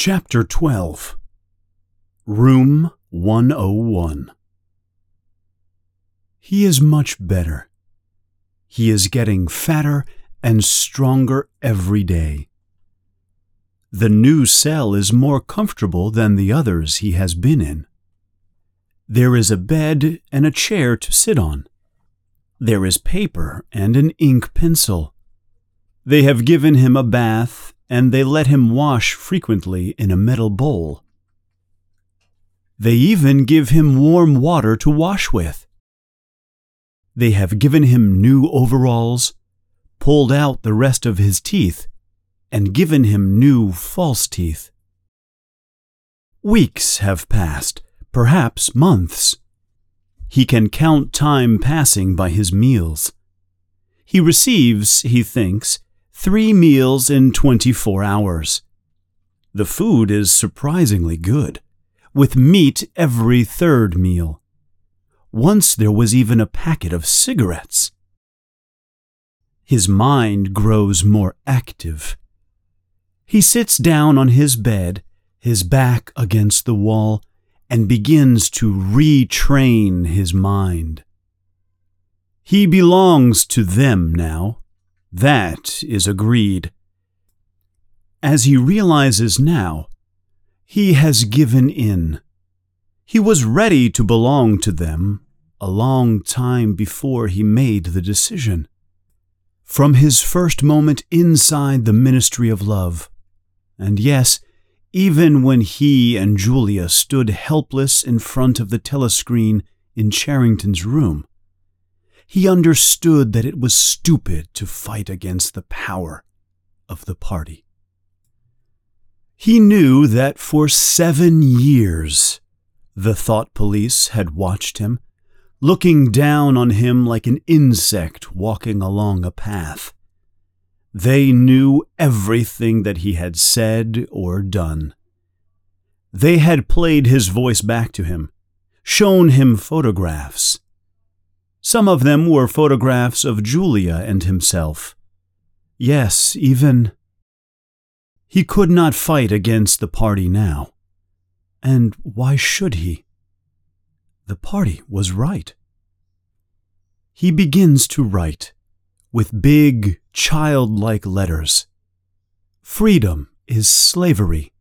Chapter 12 Room 101 He is much better. He is getting fatter and stronger every day. The new cell is more comfortable than the others he has been in. There is a bed and a chair to sit on. There is paper and an ink pencil. They have given him a bath and they let him wash frequently in a metal bowl. They even give him warm water to wash with. They have given him new overalls, pulled out the rest of his teeth, and given him new false teeth. Weeks have passed, perhaps months. He can count time passing by his meals. He receives, he thinks, three meals in 24 hours. The food is surprisingly good, with meat every third meal. Once there was even a packet of cigarettes. His mind grows more active. He sits down on his bed, his back against the wall, and begins to retrain his mind. He belongs to them now. That is agreed. As he realizes now, he has given in. He was ready to belong to them a long time before he made the decision. From his first moment inside the ministry of love, and yes, even when he and Julia stood helpless in front of the telescreen in Charrington's room, he understood that it was stupid to fight against the power of the party. He knew that for seven years the thought police had watched him, looking down on him like an insect walking along a path. They knew everything that he had said or done. They had played his voice back to him, shown him photographs, some of them were photographs of Julia and himself. Yes, even. He could not fight against the party now. And why should he? The party was right. He begins to write with big, childlike letters. Freedom is slavery.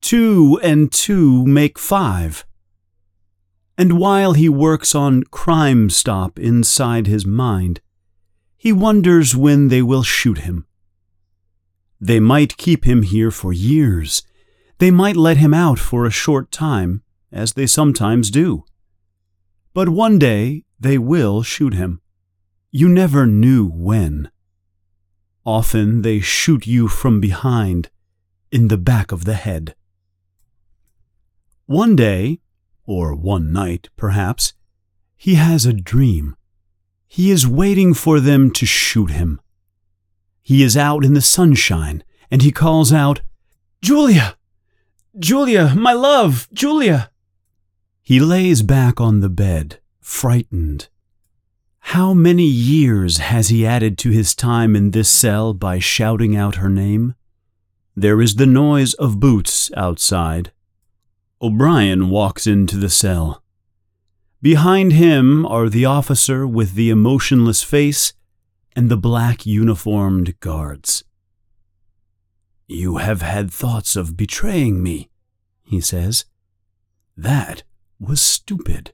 Two and two make five and while he works on Crime Stop inside his mind, he wonders when they will shoot him. They might keep him here for years. They might let him out for a short time, as they sometimes do. But one day they will shoot him. You never knew when. Often they shoot you from behind, in the back of the head. One day, or one night, perhaps, he has a dream. He is waiting for them to shoot him. He is out in the sunshine, and he calls out, Julia! Julia, my love, Julia! He lays back on the bed, frightened. How many years has he added to his time in this cell by shouting out her name? There is the noise of boots outside. O'Brien walks into the cell. Behind him are the officer with the emotionless face and the black uniformed guards. You have had thoughts of betraying me, he says. That was stupid.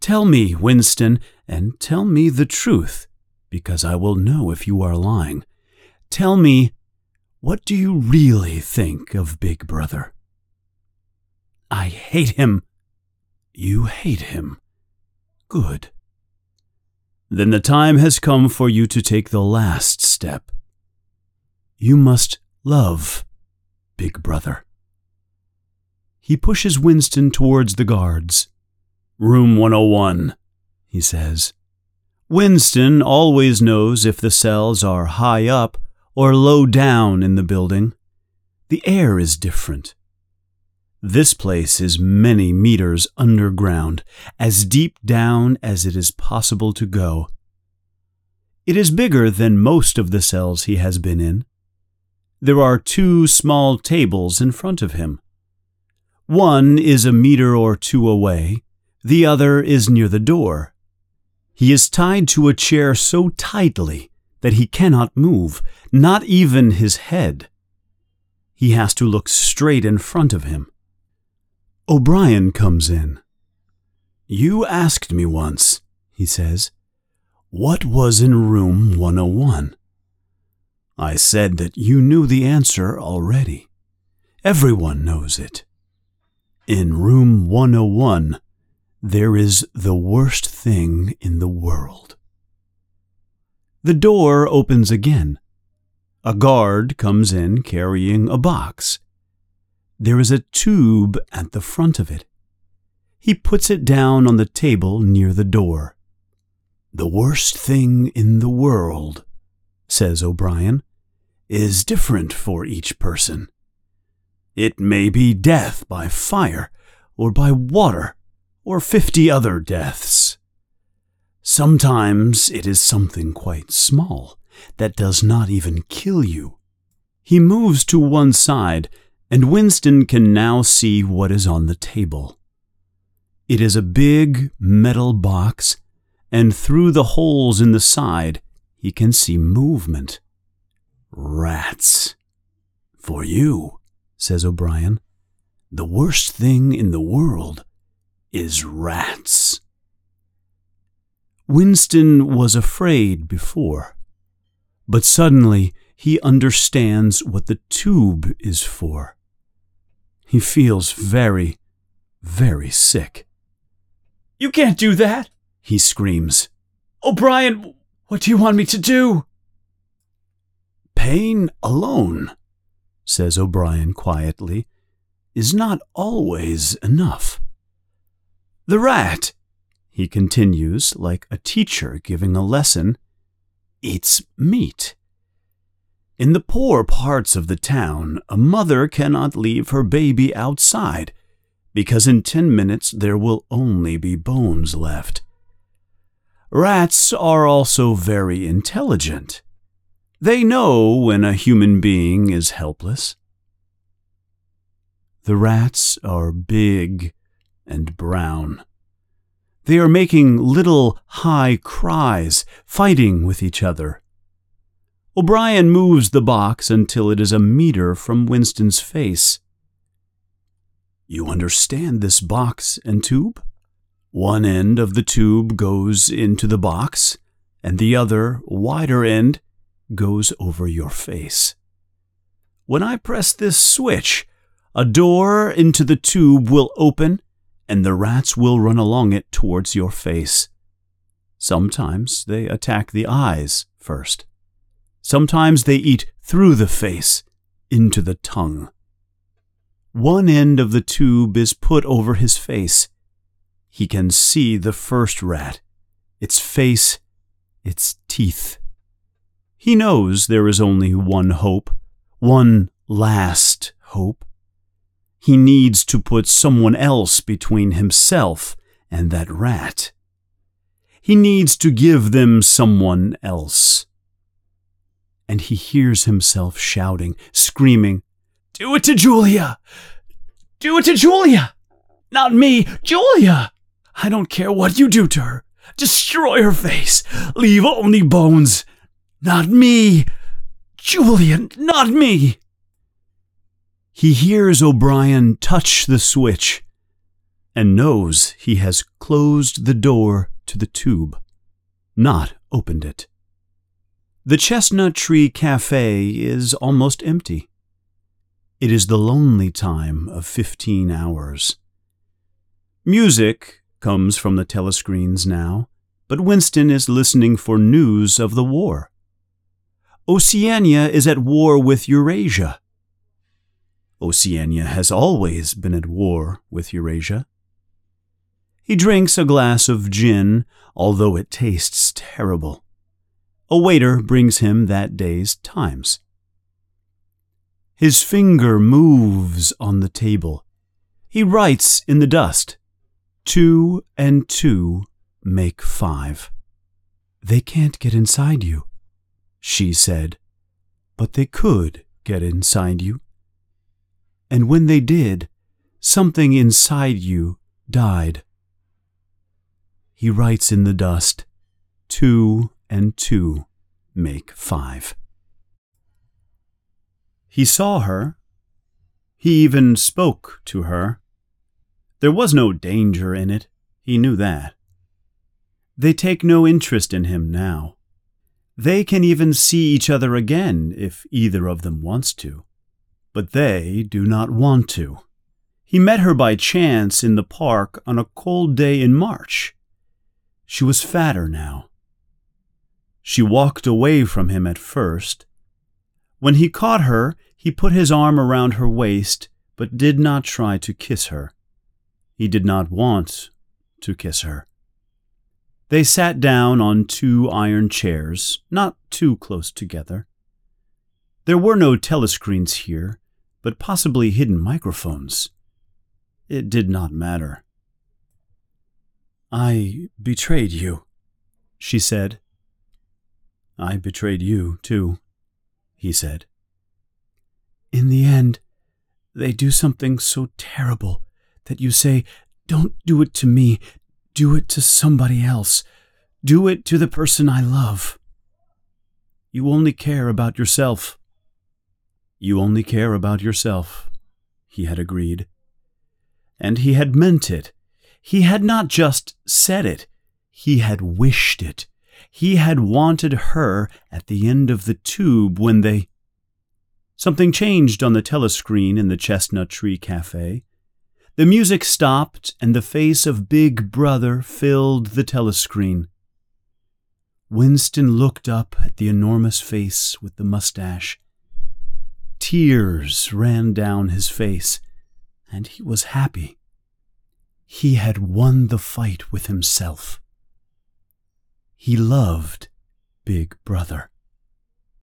Tell me, Winston, and tell me the truth, because I will know if you are lying. Tell me, what do you really think of Big Brother? I hate him. You hate him. Good. Then the time has come for you to take the last step. You must love Big Brother. He pushes Winston towards the guards. Room 101, he says. Winston always knows if the cells are high up or low down in the building. The air is different. This place is many meters underground, as deep down as it is possible to go. It is bigger than most of the cells he has been in. There are two small tables in front of him. One is a meter or two away, the other is near the door. He is tied to a chair so tightly that he cannot move, not even his head. He has to look straight in front of him. O'Brien comes in. You asked me once, he says, what was in room 101? I said that you knew the answer already. Everyone knows it. In room 101, there is the worst thing in the world. The door opens again. A guard comes in carrying a box. There is a tube at the front of it. He puts it down on the table near the door. The worst thing in the world, says O'Brien, is different for each person. It may be death by fire, or by water, or fifty other deaths. Sometimes it is something quite small that does not even kill you. He moves to one side, and Winston can now see what is on the table. It is a big metal box, and through the holes in the side he can see movement. Rats. For you, says O'Brien, the worst thing in the world is rats. Winston was afraid before, but suddenly he understands what the tube is for. He feels very, very sick. You can't do that, he screams. O'Brien, what do you want me to do? Pain alone, says O'Brien quietly, is not always enough. The rat, he continues like a teacher giving a lesson, eats meat. In the poor parts of the town, a mother cannot leave her baby outside because in ten minutes there will only be bones left. Rats are also very intelligent. They know when a human being is helpless. The rats are big and brown. They are making little high cries, fighting with each other. O'Brien moves the box until it is a meter from Winston's face. You understand this box and tube? One end of the tube goes into the box, and the other, wider end, goes over your face. When I press this switch, a door into the tube will open and the rats will run along it towards your face. Sometimes they attack the eyes first. Sometimes they eat through the face into the tongue. One end of the tube is put over his face. He can see the first rat, its face, its teeth. He knows there is only one hope, one last hope. He needs to put someone else between himself and that rat. He needs to give them someone else. And he hears himself shouting, screaming, Do it to Julia! Do it to Julia! Not me, Julia! I don't care what you do to her. Destroy her face. Leave only bones. Not me. Julia, not me. He hears O'Brien touch the switch and knows he has closed the door to the tube, not opened it. The Chestnut Tree Cafe is almost empty. It is the lonely time of fifteen hours. Music comes from the telescreens now, but Winston is listening for news of the war. Oceania is at war with Eurasia. Oceania has always been at war with Eurasia. He drinks a glass of gin, although it tastes terrible. A waiter brings him that day's Times. His finger moves on the table. He writes in the dust. Two and two make five. They can't get inside you, she said, but they could get inside you. And when they did, something inside you died. He writes in the dust, two and two make five. He saw her. He even spoke to her. There was no danger in it. He knew that. They take no interest in him now. They can even see each other again if either of them wants to. But they do not want to. He met her by chance in the park on a cold day in March. She was fatter now. She walked away from him at first. When he caught her, he put his arm around her waist, but did not try to kiss her. He did not want to kiss her. They sat down on two iron chairs, not too close together. There were no telescreens here, but possibly hidden microphones. It did not matter. I betrayed you, she said. I betrayed you, too, he said. In the end, they do something so terrible that you say, Don't do it to me, do it to somebody else. Do it to the person I love. You only care about yourself. You only care about yourself, he had agreed. And he had meant it. He had not just said it, he had wished it. He had wanted her at the end of the tube when they. Something changed on the telescreen in the Chestnut Tree Cafe. The music stopped, and the face of Big Brother filled the telescreen. Winston looked up at the enormous face with the mustache. Tears ran down his face, and he was happy. He had won the fight with himself. He loved Big Brother.